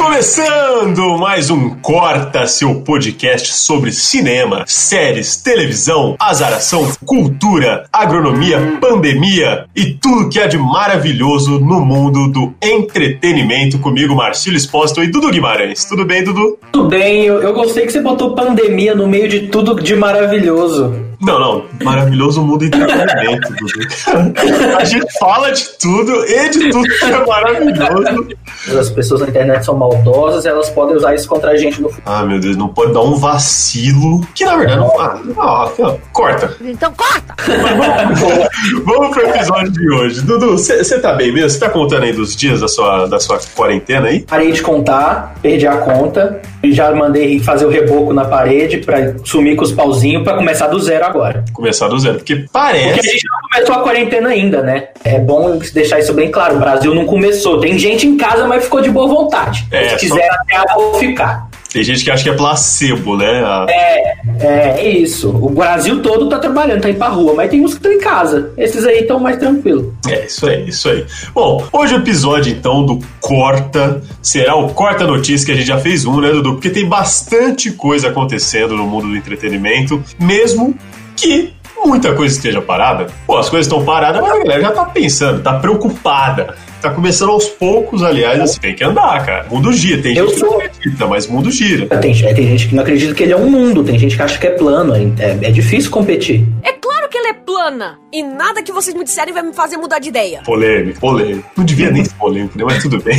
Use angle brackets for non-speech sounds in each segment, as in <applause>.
Começando mais um Corta, seu podcast sobre cinema, séries, televisão, azaração, cultura, agronomia, pandemia e tudo que há de maravilhoso no mundo do entretenimento. Comigo, Marcílio Espósito e Dudu Guimarães. Tudo bem, Dudu? Tudo bem, eu, eu gostei que você botou pandemia no meio de tudo de maravilhoso. Não, não. Maravilhoso mundo entretenimento, Dudu. A gente fala de tudo e de tudo que é maravilhoso. As pessoas na internet são maldosas, elas podem usar isso contra a gente no futuro. Ah, meu Deus, não pode dar um vacilo. Que na verdade não. Ah, ah, ah, corta. Então corta! Vamos pro episódio de hoje. Dudu, você tá bem mesmo? Você tá contando aí dos dias da sua, da sua quarentena aí? Parei de contar, perdi a conta, e já mandei fazer o reboco na parede pra sumir com os pauzinhos pra começar do zero agora. Começar do zero, porque parece. Porque a gente não começou a quarentena ainda, né? É bom deixar isso bem claro. O Brasil não começou. Tem gente em casa, mas ficou de boa vontade. É, Se quiser até eu vou ficar. Tem gente que acha que é placebo, né? A- É, é isso. O Brasil todo tá trabalhando, tá indo pra rua, mas tem uns que estão em casa. Esses aí estão mais tranquilos. É, isso aí, isso aí. Bom, hoje o episódio, então, do Corta será o Corta Notícia, que a gente já fez um, né, Dudu? Porque tem bastante coisa acontecendo no mundo do entretenimento, mesmo que muita coisa esteja parada. Pô, as coisas estão paradas, mas a galera já tá pensando, tá preocupada. Tá começando aos poucos, aliás, assim, tem que andar, cara. O mundo gira, tem Eu gente que sou- não acredita, mas o mundo gira. Tem, é, tem gente que não acredita que ele é um mundo, tem gente que acha que é plano. É, é difícil competir. É claro que ela é plana! E nada que vocês me disserem vai me fazer mudar de ideia. Polêmico, polêmico. Não devia nem ser polêmico, né? Mas tudo bem.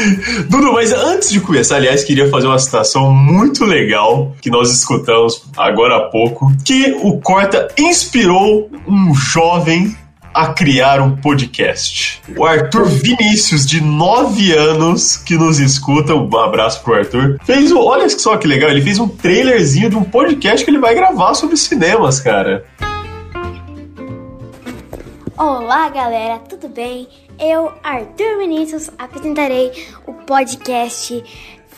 <laughs> Dudu, mas antes de começar, aliás, queria fazer uma citação muito legal que nós escutamos agora há pouco, que o Corta inspirou um jovem a criar um podcast. O Arthur Vinícius, de 9 anos, que nos escuta, um abraço pro Arthur, fez um, olha só que legal, ele fez um trailerzinho de um podcast que ele vai gravar sobre cinemas, cara. Olá, galera, tudo bem? Eu, Arthur Vinícius, apresentarei o podcast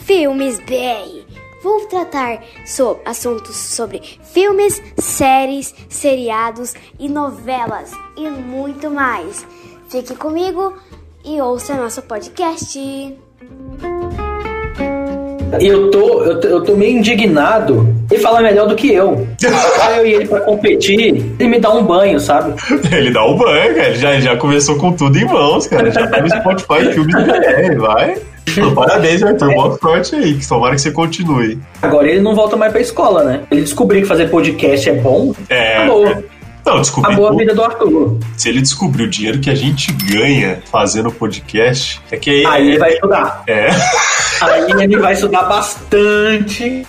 Filmes BR. Vou tratar sobre assuntos sobre filmes, séries, seriados e novelas e muito mais. Fique comigo e ouça nosso podcast. Eu tô, eu tô, eu tô meio indignado. Ele fala melhor do que eu. Vai eu e ele pra competir, ele me dá um banho, sabe? <laughs> Ele dá o banho, cara. Ele já, já começou com tudo em mãos, cara. Já tá no Spotify, filmes BR, vai. Pô, Parabéns, Arthur. Boa sorte aí. Que tomara que você continue. Agora ele não volta mais pra escola, né? Ele descobriu que fazer podcast é bom. É. Acabou. Não, descobri. Acabou a vida do Arthur. Se ele descobrir o dinheiro que a gente ganha fazendo podcast, é que aí. Aí ele vai estudar. É. Aí ele vai estudar bastante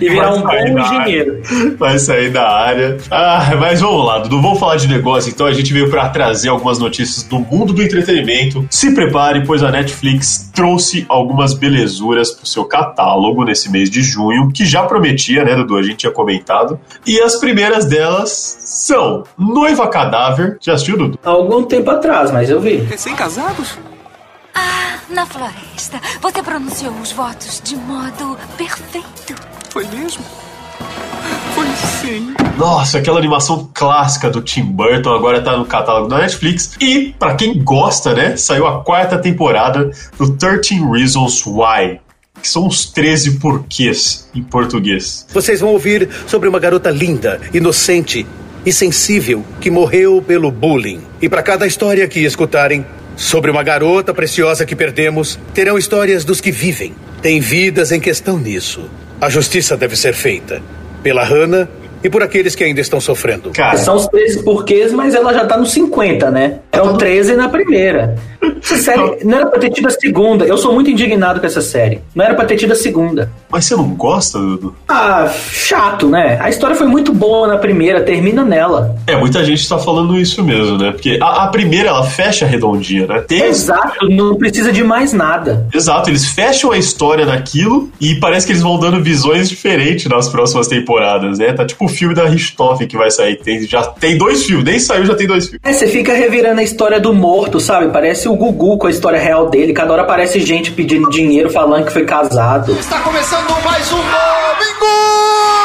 e virar um bom engenheiro. Vai sair da área. Ah, mas vamos lá, Dudu. Vamos falar de negócio. Então a gente veio pra trazer algumas notícias do mundo do entretenimento. Se prepare, pois a Netflix trouxe algumas belezuras pro seu catálogo nesse mês de junho, que já prometia, né, Dudu? A gente tinha comentado. E as primeiras delas são Noiva Cadáver. Já assistiu, Dudu? Há algum tempo atrás, mas eu vi. Recém-casados? Ah, na floresta. Você pronunciou os votos de modo perfeito. Foi mesmo? Foi sim. Nossa, aquela animação clássica do Tim Burton agora tá no catálogo da Netflix. E, pra quem gosta, né, saiu a quarta temporada do 13 Reasons Why. Que são os 13 porquês em português. Vocês vão ouvir sobre uma garota linda, inocente e sensível que morreu pelo bullying. E para cada história que escutarem sobre uma garota preciosa que perdemos, terão histórias dos que vivem. Tem vidas em questão nisso. A justiça deve ser feita pela Hannah e por aqueles que ainda estão sofrendo. Cara, São os 13 porquês, mas ela já tá nos 50, né? Eram 13 na primeira. Essa série não era pra ter tido a segunda. Eu sou muito indignado com essa série. Não era pra ter tido a segunda. Mas você não gosta, Dudu? Ah, chato, né? A história foi muito boa na primeira, termina nela. É, muita gente tá falando isso mesmo, né? Porque a, a primeira, ela fecha redondinha, né? Tem Exato, não precisa de mais nada. Exato, eles fecham a história naquilo e parece que eles vão dando visões diferentes nas próximas temporadas, né? Tá tipo o filme da Richthofen que vai sair. Tem, já tem dois filmes, nem saiu, já tem dois filmes. É, você fica revirando a história do morto, sabe? Parece o Gugu com a história real dele. Cada hora aparece gente pedindo dinheiro, falando que foi casado. Está começando mais um domingo!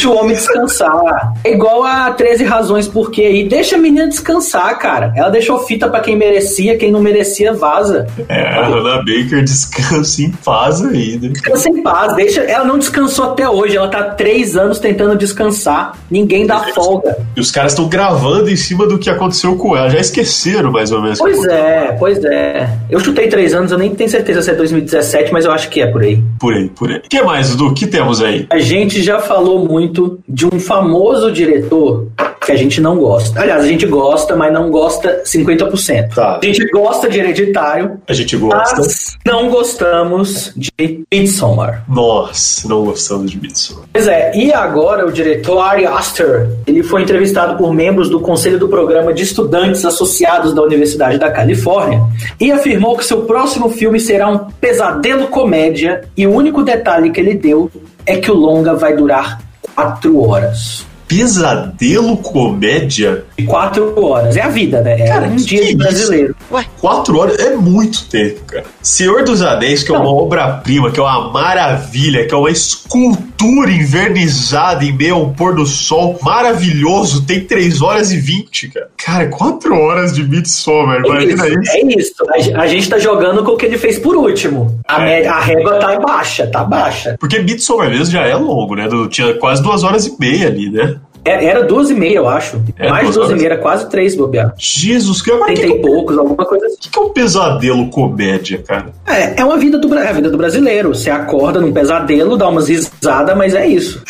Deixa o homem descansar. É igual a 13 razões por quê aí. Deixa a menina descansar, cara. Ela deixou fita pra quem merecia, quem não merecia, vaza. É, a Hannah Baker descansa em paz aí, né? Descansa em paz, deixa. Ela não descansou até hoje. Ela tá três anos tentando descansar. Ninguém dá folga. E os caras estão gravando em cima do que aconteceu com ela. Já esqueceram, mais ou menos. Pois é, pois é. Eu chutei três anos, eu nem tenho certeza se é 2017, mas eu acho que é por aí. Por aí, por aí. O que mais, Dudu? O que temos aí? A gente já falou muito de um famoso diretor que a gente não gosta. Aliás, a gente gosta, mas não gosta 50%. Tá. A gente gosta de Hereditário, A gente gosta. mas não gostamos de Midsommar. Nós não gostamos de Midsommar. Pois é, e agora o diretor Ari Aster, ele foi entrevistado por membros do Conselho do Programa de Estudantes Associados da Universidade da Califórnia e afirmou que seu próximo filme será um pesadelo comédia e o único detalhe que ele deu é que o longa vai durar quatro horas. Pesadelo comédia? Quatro horas. É a vida, né? É Cara, um dia de brasileiro. Ué, quatro horas é muito tempo, cara. Senhor dos Anéis, que é uma Não. obra-prima, que é uma maravilha, que é uma escultura invernizada em meio ao pôr do sol maravilhoso, tem três horas e vinte, cara. Cara, quatro horas de Midsommar, imagina Isso, isso. é isso. A A gente tá jogando com o que ele fez por último. A, É. a régua tá baixa, tá baixa. Porque Midsommar mesmo já é longo, né? Do- Tinha quase duas horas e meia ali, né? É- Era duas e meia, eu acho. É, Mais de duas duas e horas. meia, era quase três, bobear. Jesus, que, mas que, Trinta que, e poucos, alguma coisa. Que é um pesadelo comédia, cara? É, é uma vida do, é a vida do brasileiro. Você acorda num pesadelo, dá umas risadas, mas é isso.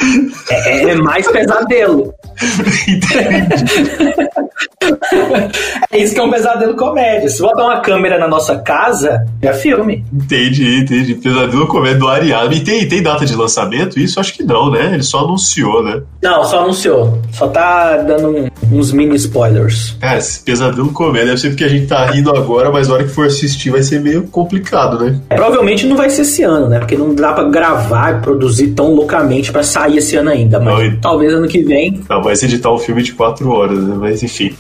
É, é mais pesadelo. <laughs> é isso que é um pesadelo comédia. Se botar uma câmera na nossa casa, é filme. Entendi, entendi. Pesadelo comédia do Ariado. E tem, tem data de lançamento? Isso acho que não, né? Ele só anunciou, né? Não, só anunciou. Só tá dando uns mini spoilers. Cara, esse pesadelo comédia deve ser porque a gente tá rindo agora, mas na hora que for assistir vai ser meio complicado, né? Provavelmente não vai ser esse ano, né? Porque não dá pra gravar e produzir tão loucamente pra sair esse ano ainda. Mas Não, talvez ano que vem. Não, mas editar um filme de quatro horas, né? Mas enfim.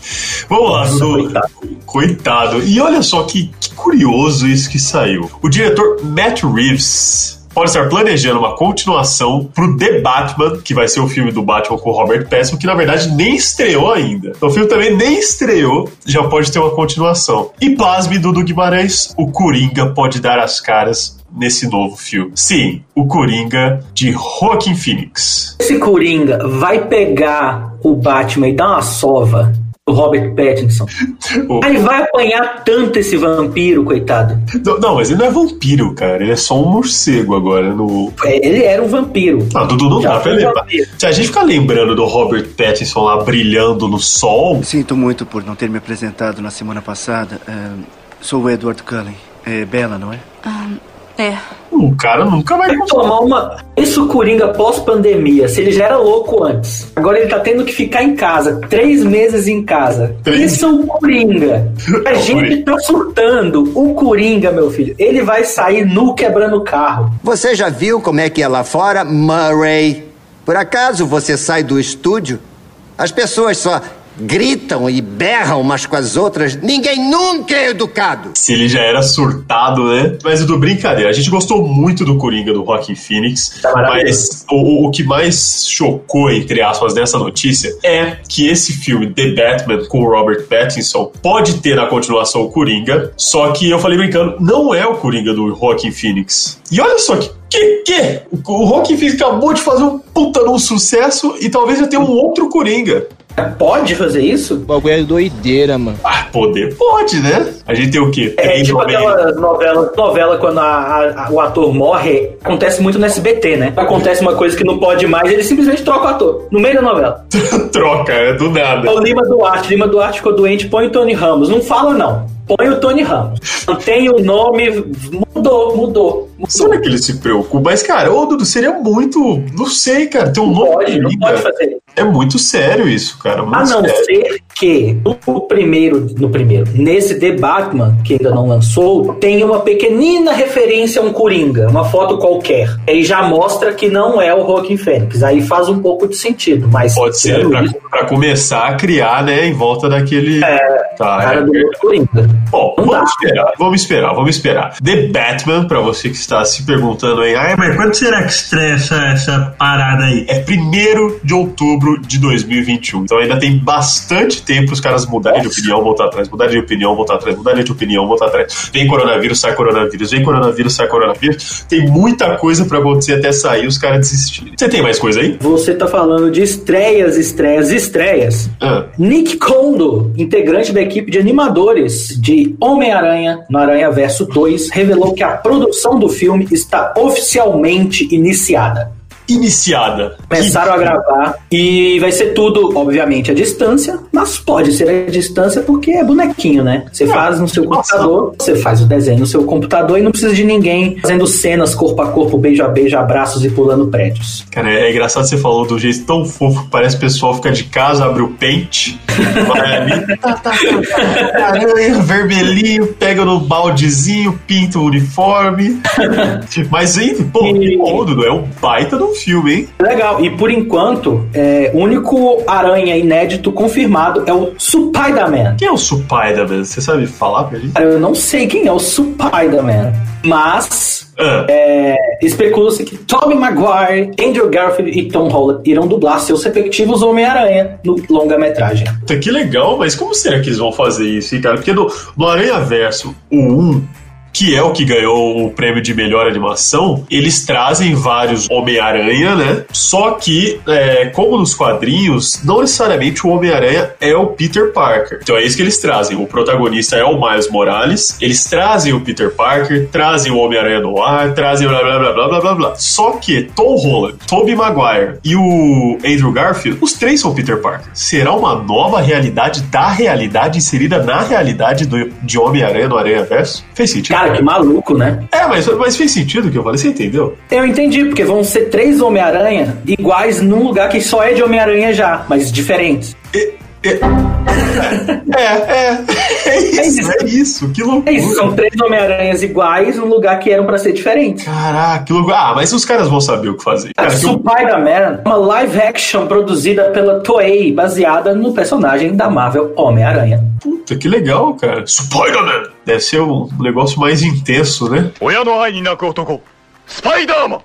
Vamos lá, Nossa, Dudu. coitado. Coitado. E olha só que, que curioso isso que saiu. O diretor Matt Reeves pode estar planejando uma continuação pro The Batman, que vai ser o filme do Batman com o Robert Pattinson, que na verdade nem estreou ainda. Então, o filme também nem estreou, já pode ter uma continuação. E pasme, Dudu Guimarães, o Coringa pode dar as caras nesse novo filme. Sim, o Coringa de Joaquin Phoenix. Esse Coringa vai pegar o Batman e dar uma sova do Robert Pattinson. <laughs> O- Aí vai apanhar tanto esse vampiro, coitado. Não, não, mas ele não é vampiro, cara. Ele é só um morcego agora no. É, Ele era um vampiro. Ah, Dudu, não Já dá pra lembrar. Se a gente ficar lembrando do Robert Pattinson lá brilhando no sol, Sinto muito por não ter me apresentado na semana passada. Ah, sou o Edward Cullen. É Bela, não é? É. o cara nunca vai tomar uma. Isso Coringa pós-pandemia. Se ele já era louco antes. Agora ele tá tendo que ficar em casa. Três meses em casa. Três- Isso é o Coringa. <laughs> A É o gente Coringa. tá surtando. O Coringa, meu filho, ele vai sair nu quebrando o carro. Você já viu como é que é lá fora, Murray? Por acaso você sai do estúdio? As pessoas só gritam e berram umas com as outras. Ninguém nunca é educado. Se ele já era surtado, né? Mas do brincadeira, a gente gostou muito do Coringa do Joaquin Phoenix. Tá mas o, o que mais chocou, entre aspas, nessa notícia é que esse filme, The Batman, com o Robert Pattinson, pode ter na continuação o Coringa. Só que eu falei brincando, não é o Coringa do Joaquin Phoenix. E olha só que. Que que? O Phoenix acabou de fazer um puta num sucesso e talvez já tenha um outro Coringa. Pode fazer isso? O bagulho é doideira, mano. Ah, poder pode, né? A gente tem o quê? É Três tipo novelas. aquela novela, novela quando a- a- a- o ator morre, acontece muito no SBT, né? Acontece uma coisa que não pode mais, ele simplesmente troca o ator, no meio da novela. <laughs> Troca, é do nada. É o Lima Duarte, Lima Duarte ficou doente, põe o Tony Ramos. Não fala, não. Põe o Tony Ramos. Mantém o nome, mudou, mudou. Será que ele se preocupa? Mas, cara, ô Dudu, seria muito. Não sei, cara. Tem um Não nome. pode, não pode fazer. É muito sério isso, cara. Muito A não sério. ser que no primeiro, no primeiro, nesse The Batman, que ainda não lançou, tem uma pequenina referência a um Coringa, uma foto qualquer. Aí já mostra que não é o Joaquin Phoenix. Aí faz um pouco de sentido, mas Pode ser pra, isso, pra começar a criar, né, em volta daquele. É, tá, cara é do verdade. Coringa. Bom, vamos esperar, vamos esperar, vamos esperar. The Batman, pra você que está se perguntando aí, ah, mas quando será que estreia essa, essa parada aí? É 1 de outubro de 2021. Então ainda tem bastante tempo os caras mudarem de opinião, voltar atrás, mudarem de opinião, voltar atrás, mudarem de opinião, voltar atrás. Vem coronavírus, sai coronavírus, vem coronavírus, sai coronavírus. Tem muita coisa pra acontecer até sair os caras desistirem. Você tem mais coisa aí? Você tá falando de estreias, estreias, estreias. Ah. Nick Kondo, integrante da equipe de animadores de Homem-Aranha no Aranha Verso 2, revelou que a produção do filme está oficialmente iniciada. Iniciada. Começaram a gravar e vai ser tudo, obviamente, à distância, mas pode ser à distância porque é bonequinho, né? Você faz no seu computador, você faz o desenho no seu computador e não precisa de ninguém fazendo cenas corpo a corpo, beijo a beijo, abraços e pulando prédios. Cara, é engraçado você falou do jeito tão fofo que parece que o pessoal fica de casa, abre o pente, vai ali, <laughs> tá, tá, tá, tá, aranha, vermelhinho, pega no baldezinho, pinta o uniforme. <laughs> Mas, hein, pô, que bom, Dudu, é um baita um filme, hein? Legal, e por enquanto, é, o único aranha inédito confirmado é o Spider-Man. Quem é o Spider-Man? Você sabe falar pra gente? Eu não sei quem é o Spider-Man, mas Ah. é, especula-se que Tobey Maguire, Andrew Garfield e Tom Holland irão dublar seus respectivos Homem-Aranha no longa-metragem. Puta, que legal, mas como será que eles vão fazer isso, hein, cara? Porque no, no Aranha Verso, o 1, que é o que ganhou o prêmio de melhor animação, eles trazem vários Homem-Aranha, né? Só que, é, como nos quadrinhos, não necessariamente o Homem-Aranha é o Peter Parker. Então é isso que eles trazem. O protagonista é o Miles Morales, eles trazem o Peter Parker, trazem o Homem-Aranha no ar, trazem blá blá blá blá blá blá blá. Só que Tom Holland, Tobey Maguire e o Andrew Garfield, os três são Peter Parker. Será uma nova realidade da realidade inserida na realidade do, de Homem-Aranha no Aranha Verso? Fez sentido? Cara, que maluco, né? É, mas, mas fez sentido o que eu falei, você entendeu? Eu entendi, porque vão ser três Homem-Aranha iguais num lugar que só é de Homem-Aranha já, mas diferentes. É, é. É isso, é isso. Que loucura. É isso, são três Homem-Aranhas iguais num lugar que eram pra ser diferentes. Caraca, que loucura. Ah, mas os caras vão saber o que fazer. A Cara, que eu- Spider-Man é uma live action produzida pela Toei, baseada no personagem da Marvel Homem-Aranha. Puta, que legal, cara. Spider-Man! Deve ser um negócio mais intenso, né? 親の愛に泣く男 Spider-Man!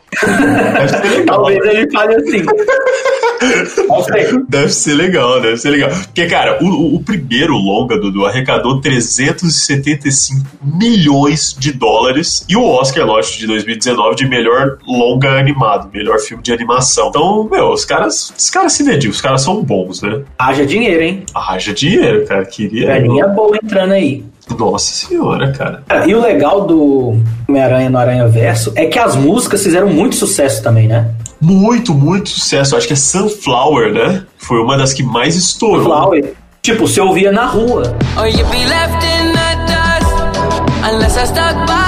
Talvez ele fale assim. Deve ser legal, deve ser legal. Porque, cara, o, o primeiro longa, Dudu, arrecadou 375 milhões de dólares e o Oscar, lógico, de 2019 de melhor longa animado, melhor filme de animação. Então, meu, os caras, os caras se dedicam, os caras são bons, né? Haja dinheiro, hein? Haja dinheiro, cara, queria... Galinha boa entrando aí. Nossa senhora, cara. E o legal do Homem-Aranha no Aranha Verso é que as músicas fizeram muito sucesso também, né? Muito, muito sucesso. Acho que é Sunflower, né? Foi uma das que mais estourou. Flower. Tipo, você ouvia na rua. Or you'd be left in the dust unless I stuck by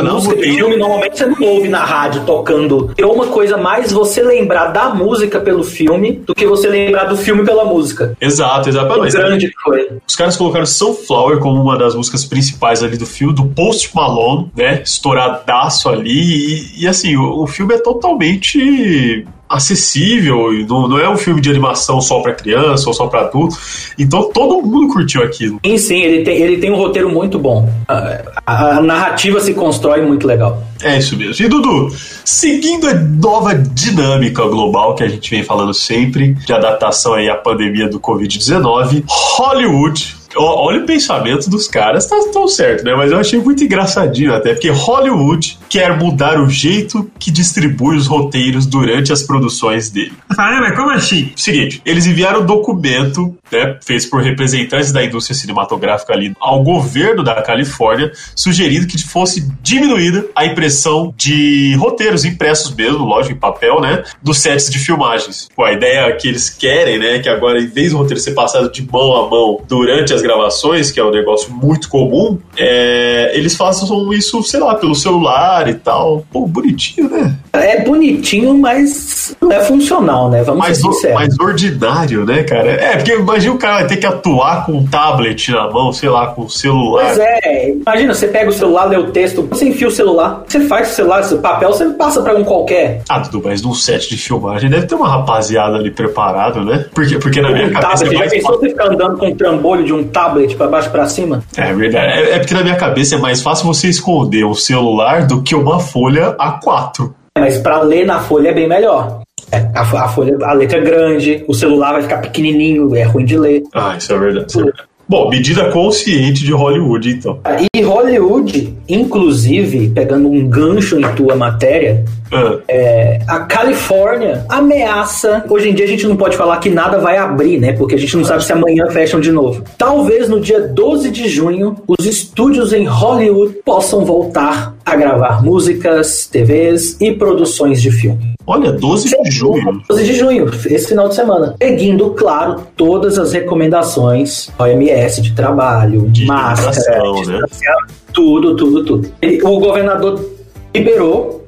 Rua, na música de filme normalmente você não ouve na rádio tocando. É uma coisa mais você lembrar da música pelo filme do que você lembrar do filme pela música. Exato, exato. É Mas, grande coisa. Os caras colocaram Sunflower como uma das músicas principais ali do filme, do Post Malone, né? Estouradaço ali. E, e, assim, o, o filme é totalmente acessível, e não, não é um filme de animação só pra criança ou só pra adulto. Então todo mundo curtiu aquilo. Sim, sim, ele tem, ele tem um roteiro muito bom. A, a- a narrativa se constrói muito legal. É isso mesmo. E Dudu, seguindo a nova dinâmica global que a gente vem falando sempre, de adaptação aí à pandemia do Covid-19, Hollywood Olha o pensamento dos caras, tá tão certo, né? Mas eu achei muito engraçadinho até, porque Hollywood quer mudar o jeito que distribui os roteiros durante as produções dele. Ah, mas como assim? Seguinte, eles enviaram um documento, né, feito por representantes da indústria cinematográfica ali ao governo da Califórnia, sugerindo que fosse diminuída a impressão de roteiros impressos mesmo, lógico, em papel, né, dos sets de filmagens. Pô, a ideia que eles querem, né, que agora, em vez do roteiro ser passado de mão a mão durante as gravações, que é um negócio muito comum, é, eles façam isso, sei lá, pelo celular e tal. Pô, bonitinho, né? É bonitinho, mas não é funcional, né? Vamos mais, ser sinceros. mais ordinário, né, cara? É, porque imagina o cara ter que atuar com um tablet na mão, sei lá, com o celular. Pois é, imagina, você pega o celular, lê o texto, você enfia o celular, você faz o celular, esse papel, você passa pra um qualquer. Ah, Dudu, mas num set de filmagem deve ter uma rapaziada ali preparado, né? Porque, porque na minha cabeça tablet, é já mais pensou você ficar andando com um trambolho de um tablet pra baixo e pra cima? É verdade. É, é porque na minha cabeça é mais fácil você esconder o celular do que uma folha A4. Mas pra ler na folha é bem melhor. É, a, a folha, a letra é grande, o celular vai ficar pequenininho, é ruim de ler. Ah, isso é verdade. Isso é verdade. Bom, medida consciente de Hollywood, então. E Hollywood, inclusive, pegando um gancho em tua matéria, é, a Califórnia ameaça. Hoje em dia a gente não pode falar que nada vai abrir, né? Porque a gente não sabe se amanhã fecham de novo. Talvez no dia 12 de junho os estúdios em Hollywood possam voltar a gravar músicas, TVs e produções de filme. Olha, 12 de junho. 12 de junho, esse final de semana. Seguindo, claro, todas as recomendações OMS de trabalho, de máscara, né? tudo, tudo, tudo. O governador liberou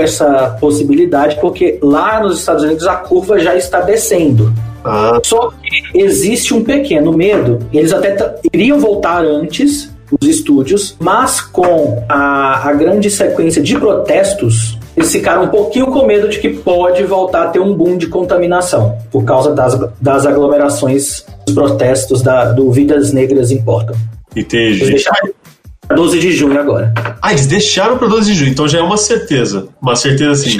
essa possibilidade porque lá nos Estados Unidos a curva já está descendo. Ah. Só que existe um pequeno medo. Eles até iriam voltar antes, os estúdios, mas com a, a grande sequência de protestos, eles ficaram um pouquinho com medo de que pode voltar a ter um boom de contaminação por causa das, das aglomerações, dos protestos da, do Vidas Negras Importam. Eles Entendi. deixaram pra 12 de junho agora. Ah, eles deixaram para 12 de junho, então já é uma certeza. Uma certeza assim.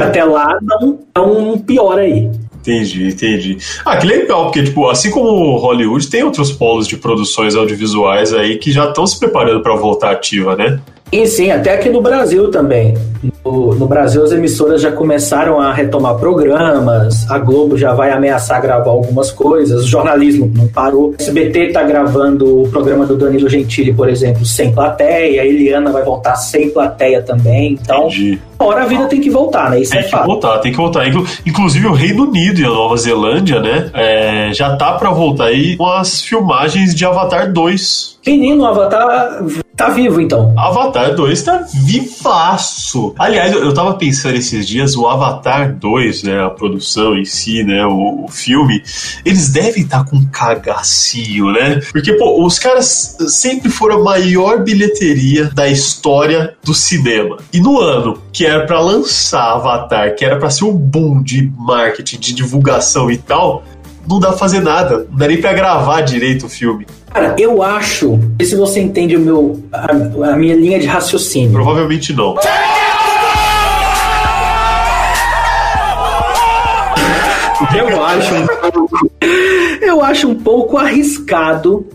Até lá não, não piora aí. Entendi, entendi. Ah, que legal, porque, tipo, assim como Hollywood, tem outros polos de produções audiovisuais aí que já estão se preparando para voltar ativa, né? E sim, até aqui no Brasil também. No, Brasil, as emissoras já começaram a retomar programas, a Globo já vai ameaçar gravar algumas coisas, o jornalismo não parou. O SBT tá gravando o programa do Danilo Gentili, por exemplo, sem plateia, a Eliana vai voltar sem plateia também. Então, Entendi. Hora a vida tem que voltar, né? Isso Tem é que voltar, tem que voltar. Inclu- Inclusive o Reino Unido e a Nova Zelândia, né? é, já tá pra voltar aí com as filmagens de Avatar 2. Menino, o Avatar tá vivo, então. Avatar 2 tá vivaço. Aliás, eu, eu tava pensando esses dias, o Avatar 2, né? A produção em si, né? O, o filme, eles devem estar com um cagacinho, né? Porque, pô, os caras sempre foram a maior bilheteria da história do cinema. E no ano que era pra lançar Avatar, que era pra ser um boom de marketing, de divulgação e tal, não dá pra fazer nada. Não dá nem pra gravar direito o filme. Cara, eu acho, se você entende o meu, a, a minha linha de raciocínio. Provavelmente não. Eu acho eu acho um pouco arriscado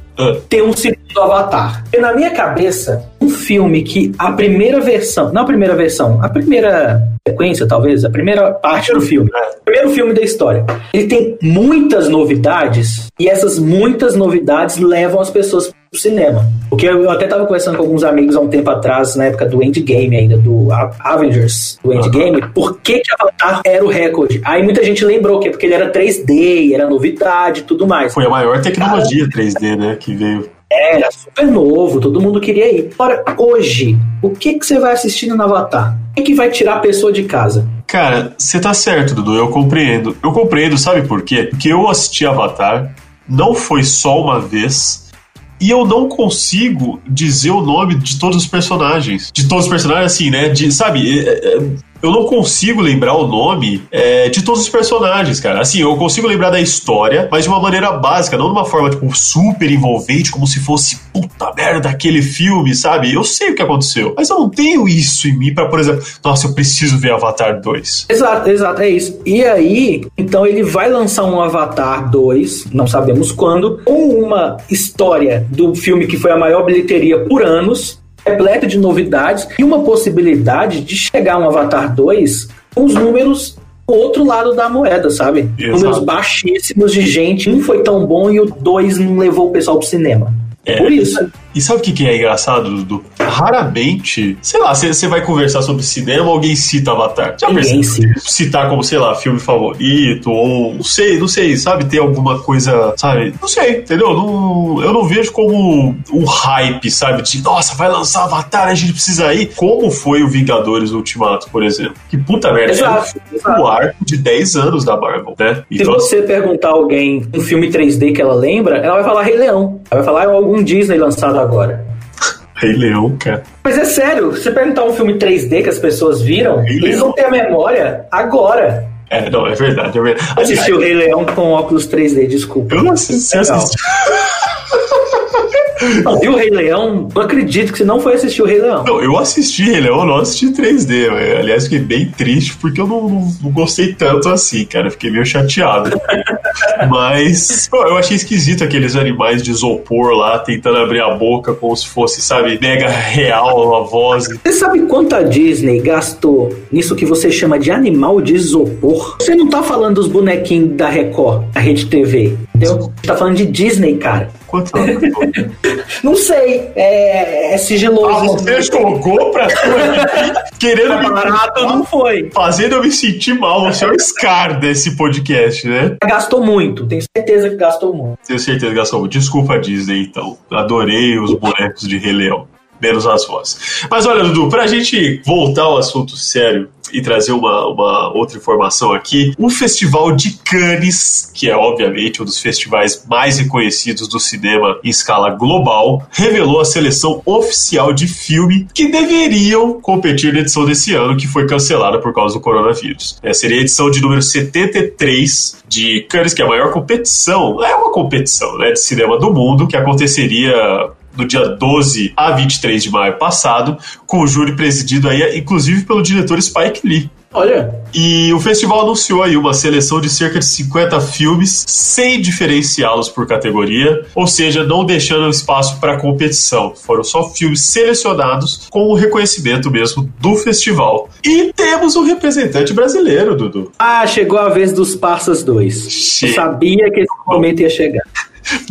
ter um segundo Avatar. Porque na minha cabeça, um filme que a primeira versão, não a primeira versão, a primeira sequência, talvez, a primeira parte do filme, o primeiro filme da história, ele tem muitas novidades e essas muitas novidades levam as pessoas pro cinema. Porque eu até tava conversando com alguns amigos há um tempo atrás, na época do Endgame ainda, do Avengers, do Endgame, por que que Avatar era o recorde? Aí muita gente lembrou que é porque ele era 3D, era novidade e tudo mais. Foi a maior tecnologia 3D, né? Que veio. Era super novo, todo mundo queria ir. Agora, hoje, o que que você vai assistindo no Avatar? O que, que vai tirar a pessoa de casa? Cara, você tá certo, Dudu, eu compreendo. Eu compreendo, sabe por quê? Porque eu assisti Avatar, não foi só uma vez, e eu não consigo dizer o nome de todos os personagens. De todos os personagens, assim, né? De, sabe, é, é, eu não consigo lembrar o nome é, de todos os personagens, cara. Assim, eu consigo lembrar da história, mas de uma maneira básica, não de uma forma, tipo, super envolvente, como se fosse puta merda aquele filme, sabe? Eu sei o que aconteceu, mas eu não tenho isso em mim para, por exemplo, nossa, eu preciso ver Avatar 2. Exato, exato, é isso. E aí, então ele vai lançar um Avatar 2, não sabemos quando, com uma história do filme que foi a maior bilheteria por anos, repleto de novidades e uma possibilidade de chegar um Avatar 2 com os números do outro lado da moeda, sabe? Exato. Números baixíssimos de gente. Um foi tão bom e o dois não levou o pessoal pro cinema. É, Por isso. E sabe o que, que é engraçado, Dudu? Raramente, sei lá, você vai conversar sobre cinema, alguém cita Avatar. Já Ninguém percebeu? Citar como, sei lá, filme favorito, ou não sei, não sei, sabe? Ter alguma coisa, sabe? Não sei, entendeu? Não, eu não vejo como um hype, sabe? De, nossa, vai lançar Avatar, a gente precisa ir. Como foi o Vingadores Ultimato, por exemplo? Que puta merda. Exato, é exato. o arco de 10 anos da Marvel, né? Se Então, você perguntar a alguém um filme 3D que ela lembra, ela vai falar Rei Leão. Ela vai falar "É algum Disney lançado agora. Rei Leão, cara. Mas é sério, se você perguntar um filme 3D que as pessoas viram, Rei eles Leão. vão ter a memória agora. É, não, é verdade, é verdade. Assisti o Rei Leão com óculos 3D, desculpa. Eu não assisti, eu Legal. assisti. <laughs> Não, viu o Rei Leão? Não acredito que você não foi assistir o Rei Leão. Não, eu assisti Rei Leão, eu não assisti em 3D. eu- aliás, fiquei bem triste porque eu não, não- não gostei tanto assim, cara. Fiquei meio chateado. <laughs> Mas pô, eu achei esquisito aqueles animais de isopor lá tentando abrir a boca como se fosse, sabe, mega real a voz. Você sabe quanto a Disney gastou nisso que você chama de animal de isopor? Você não tá falando dos bonequinhos da Record, da Rede TV, entendeu? Tá falando de Disney, cara. Quanto tempo? <laughs> Não sei, é, é sigiloso. Ah, você jogou pra sua querendo me barato não foi. fazendo eu me sentir mal. Você é o Scar desse podcast, né? Gastou muito, tenho certeza que gastou muito. Tenho certeza, Gastão. Desculpa, Disney, então. Adorei os bonecos de Rei Leão. Menos as vozes. Mas olha, Dudu, pra gente voltar ao assunto sério e trazer uma, uma outra informação aqui, o Festival de Cannes, que é obviamente um dos festivais mais reconhecidos do cinema em escala global, revelou a seleção oficial de filme que deveriam competir na edição desse ano, que foi cancelada por causa do coronavírus. É, seria a edição de número 73 de Cannes, que é a maior competição, é uma competição né, de cinema do mundo, que aconteceria no dia 12 a 23 de maio passado, com o júri presidido aí, inclusive pelo diretor Spike Lee. Olha. E o festival anunciou aí uma seleção de cerca de 50 filmes, sem diferenciá-los por categoria, ou seja, não deixando espaço para competição. Foram só filmes selecionados com o reconhecimento mesmo do festival. E temos um representante brasileiro, Dudu. Ah, chegou a vez dos Parsas 2. Eu sabia que esse momento ia chegar.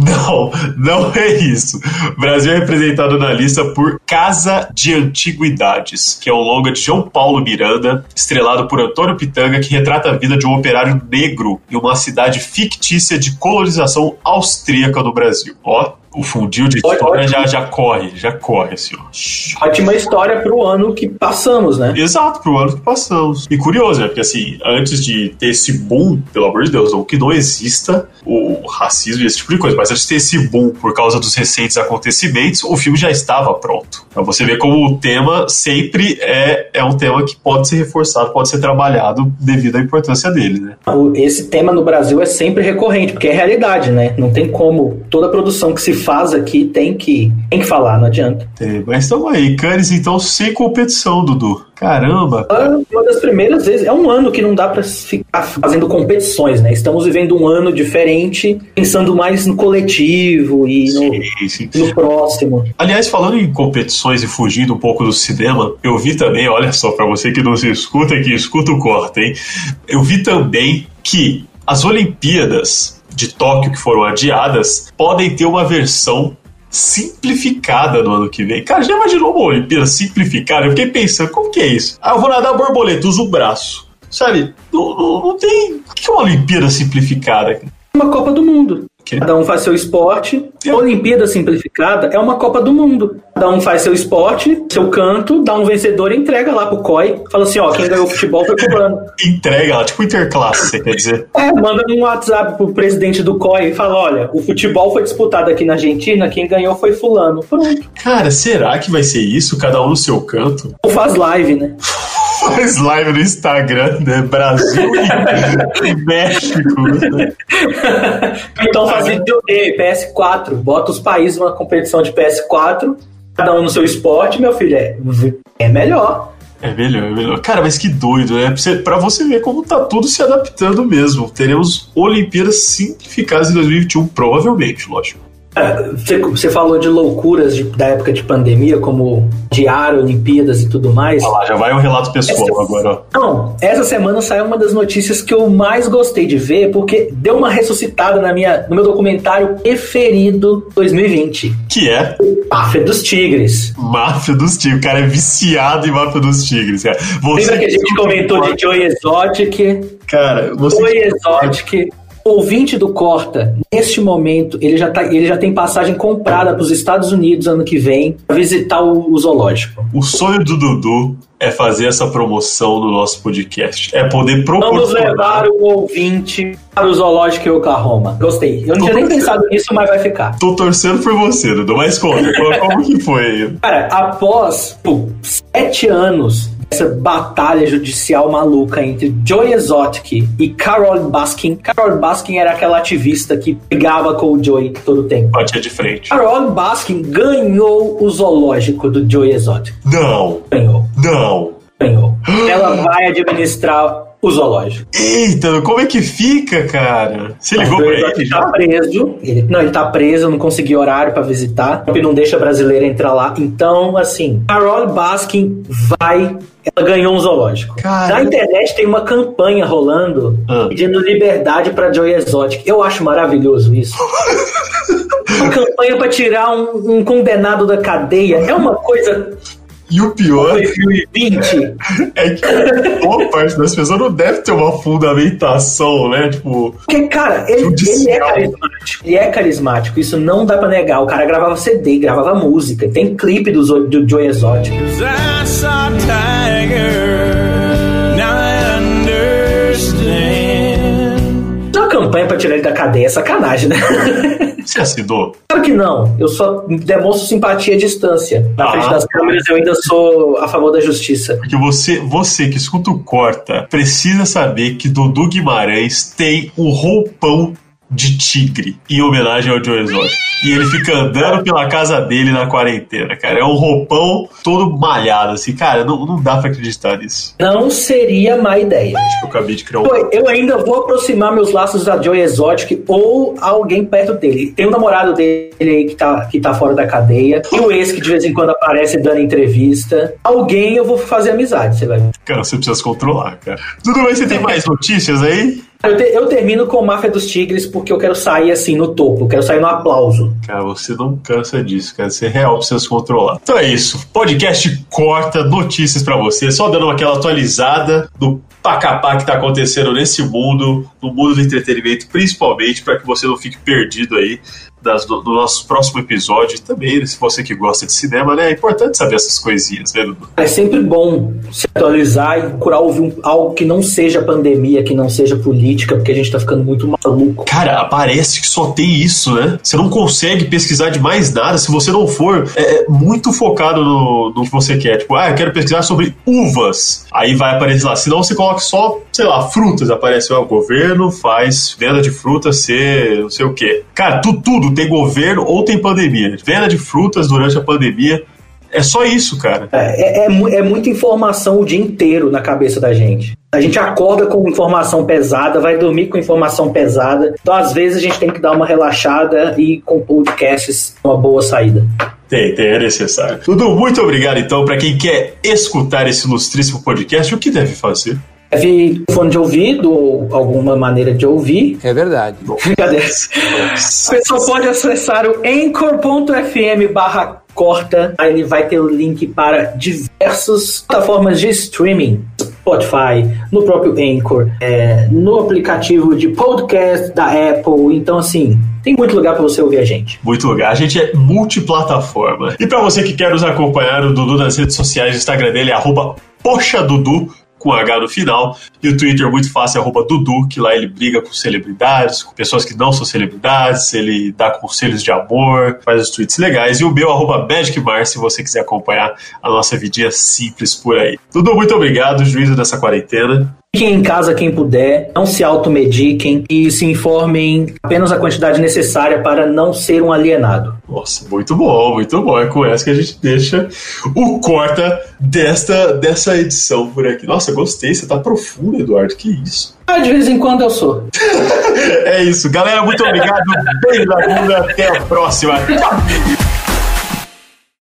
Não, não é isso. O Brasil é representado na lista por Casa de Antiguidades, que é um longa de João Paulo Miranda, estrelado por Antônio Pitanga, que retrata a vida de um operário negro em uma cidade fictícia de colonização austríaca no Brasil. Ó, o fundil de história já, já corre, já corre, assim, ó. Ótima história pro ano que passamos, né? Exato, pro ano que passamos. E curioso, né? Porque assim, antes de ter esse boom, pelo amor de Deus, não que não exista o racismo e esse tipo de coisa, mas antes de ter esse boom por causa dos recentes acontecimentos, o filme já estava pronto. Pra você ver como o tema sempre é, é um tema que pode ser reforçado, pode ser trabalhado devido à importância dele, né? Esse tema no Brasil é sempre recorrente, porque é realidade, né? Não tem como. Toda produção que se faz aqui tem que, tem que falar, não adianta. É, mas estamos aí, Cannes então sem competição, Dudu. Caramba! Ah, Uma das primeiras vezes, é um ano que não dá pra ficar fazendo competições, né? Estamos vivendo um ano diferente, pensando mais no coletivo e no, no próximo. Aliás, falando em competições e fugindo um pouco do cinema, eu vi também, olha só, pra você que nos escuta e que escuta o corte, hein? Eu vi também que as Olimpíadas de Tóquio que foram adiadas podem ter uma versão simplificada no ano que vem. Cara, já imaginou uma Olimpíada simplificada? Eu fiquei pensando, como que é isso? Ah, eu vou nadar borboleta, uso o braço. Sabe? Não, não, não tem. O que é uma Olimpíada simplificada? Uma Copa do Mundo. Cada um faz seu esporte. A Olimpíada simplificada é uma Copa do Mundo. Cada um faz seu esporte, seu canto, dá um vencedor e entrega lá pro COI. Fala assim, ó, quem ganhou o futebol foi fulano. <laughs> Entrega lá, tipo interclasse, quer dizer? É, manda um WhatsApp pro presidente do COI e fala, olha, o futebol foi disputado aqui na Argentina, quem ganhou foi fulano. Pronto. Cara, será que vai ser isso? Cada um no seu canto? Ou faz live, né? <laughs> faz live no Instagram, né? Brasil e, México. Então fazer videogame, PS4. Bota os países numa competição de PS4, cada um no seu esporte, meu filho. É, é melhor. É melhor, é melhor. Cara, mas que doido, né? Pra você, pra você ver como tá tudo se adaptando mesmo. Teremos Olimpíadas simplificadas em 2021, provavelmente, lógico. É, Você, você falou de loucuras de- da época de pandemia, como diário, Olimpíadas e tudo mais. Olha lá, já vai um relato pessoal Essa- agora. Não, essa semana saiu uma das notícias que eu mais gostei de ver, porque deu uma ressuscitada na minha, no meu documentário preferido 2020. Que é? Máfia dos Tigres. Máfia dos Tigres. O cara é viciado em Máfia dos Tigres, cara. Lembra que a gente comentou de Joey Exotic? Cara, você. Joey Exotic. Ouvinte do Corta, neste momento, ele já, tá, ele já tem passagem comprada para os Estados Unidos ano que vem para visitar o, o zoológico. O sonho do Dudu é fazer essa promoção no nosso podcast. É poder Vamos proporcionar. levar o ouvinte para o zoológico em Oklahoma. Gostei. Eu não tinha nem pensado nisso, mas vai ficar. Tô torcendo por você, Dudu, mas conta, como- como que foi? Cara, após pô, sete anos dessa batalha judicial maluca entre Joey Exotic e Carol Baskin, Carol Baskin era aquela ativista que brigava com o Joey todo o tempo. Batia de frente. Carol Baskin ganhou o zoológico do Joey Exotic. Não, Ganhou. não. Ganhou. <gasps> Ela vai administrar o zoológico. Eita, como é que fica, cara? Você ligou O pra Exotic ele tá preso. Ele, não, ele tá preso, não consegui horário pra visitar. Trump não deixa brasileiro entrar lá. Então, assim, Carol Baskin vai. Ela ganhou um zoológico. Cara. Na internet tem uma campanha rolando Ah. pedindo liberdade pra Joey Exotic. Eu acho maravilhoso isso. <laughs> uma campanha pra tirar um, um condenado da cadeia é uma coisa E o pior 2020. é que boa parte das pessoas não deve ter uma fundamentação, né? Tipo, Porque, cara, ele, ele é carismático. Ele é carismático, isso não dá pra negar. O cara gravava CD, gravava música. Tem clipe do, do Joey Exotic. Saw a tiger. Campanha pra tirar ele da cadeia é sacanagem, né? <laughs> você assinou? Claro que não. Eu só demonstro simpatia à distância. Na Ah. frente das câmeras eu ainda sou a favor da justiça. Porque você, você que escuta o Corta precisa saber que Dudu Guimarães tem um roupão de tigre em homenagem ao Joe Exotic. E ele fica andando pela casa dele na quarentena, cara. É um roupão todo malhado, assim. Cara, não, não dá pra acreditar nisso. Não seria má ideia. Acho que eu acabei de criar um. Pô, eu ainda vou aproximar meus laços da Joey Exotic ou alguém perto dele. Tem um namorado dele aí que tá, que tá fora da cadeia. E o ex que de vez em quando aparece dando entrevista. Alguém eu vou fazer amizade, você vai ver. Cara, você precisa se controlar, cara. Dudu, mas você tem mais notícias aí? Eu, te- eu termino com Máfia dos Tigres porque eu quero sair assim no topo, eu quero sair no aplauso. Cara, você não cansa disso, cara. Você real precisa se controlar. Então é isso. Podcast corta notícias pra você. Só dando aquela atualizada do pacapá que tá acontecendo nesse mundo, no mundo do entretenimento, principalmente, pra que você não fique perdido aí das, do, do nosso próximo episódio. Também, se você que gosta de cinema, né? É importante saber essas coisinhas, né, Dudu? É sempre bom se atualizar e procurar ouvir um- algo que não seja pandemia, que não seja política, porque a gente tá ficando muito maluco. Cara, parece que só tem isso, né? Você não consegue pesquisar de mais nada se você não for é, muito focado no, no que você quer. Tipo, ah, eu quero pesquisar sobre uvas. Aí vai aparecer lá. Senão você coloca só, sei lá, frutas. Aparece, ó, o governo faz venda de frutas ser não sei o quê. Cara, tu, tudo tem governo ou tem pandemia. Venda de frutas durante a pandemia. É só isso, cara. É, é, mu- é muita informação o dia inteiro na cabeça da gente. A gente acorda com informação pesada, vai dormir com informação pesada. Então, às vezes, a gente tem que dar uma relaxada e com podcasts uma boa saída. Tem, tem, é necessário. Dudu, muito obrigado então. Pra quem quer escutar esse ilustríssimo podcast, o que deve fazer? Deve fone de ouvido ou alguma maneira de ouvir. É verdade. Brincadeira. A pessoa pode acessar o anchor.fm barra corta. Aí ele vai ter o link para diversas plataformas de streaming. Spotify, no próprio Anchor, é, no aplicativo de podcast da Apple. Então, assim, tem muito lugar para você ouvir a gente. Muito lugar. A gente é multiplataforma. E pra você que quer nos acompanhar, o Dudu nas redes sociais, o Instagram dele é arroba Poxa Dudu, com H no final. E o Twitter muito fácil, arroba Dudu, que lá ele briga com celebridades, com pessoas que não são celebridades, ele dá conselhos de amor, faz os tweets legais. E o meu, arroba MagicMar, se você quiser acompanhar a nossa vidinha simples por aí. Dudu, muito obrigado, juízo dessa quarentena. Fiquem em casa quem puder, não se automediquem e se informem apenas a quantidade necessária para não ser um alienado. Nossa, muito bom, muito bom. É com essa que a gente deixa o corta desta, dessa edição por aqui. Nossa, gostei, você tá profundo, Eduardo, que isso. Ah, de vez em quando eu sou. <laughs> é isso, galera, muito obrigado. Beijo da bunda, até a próxima. Tchau.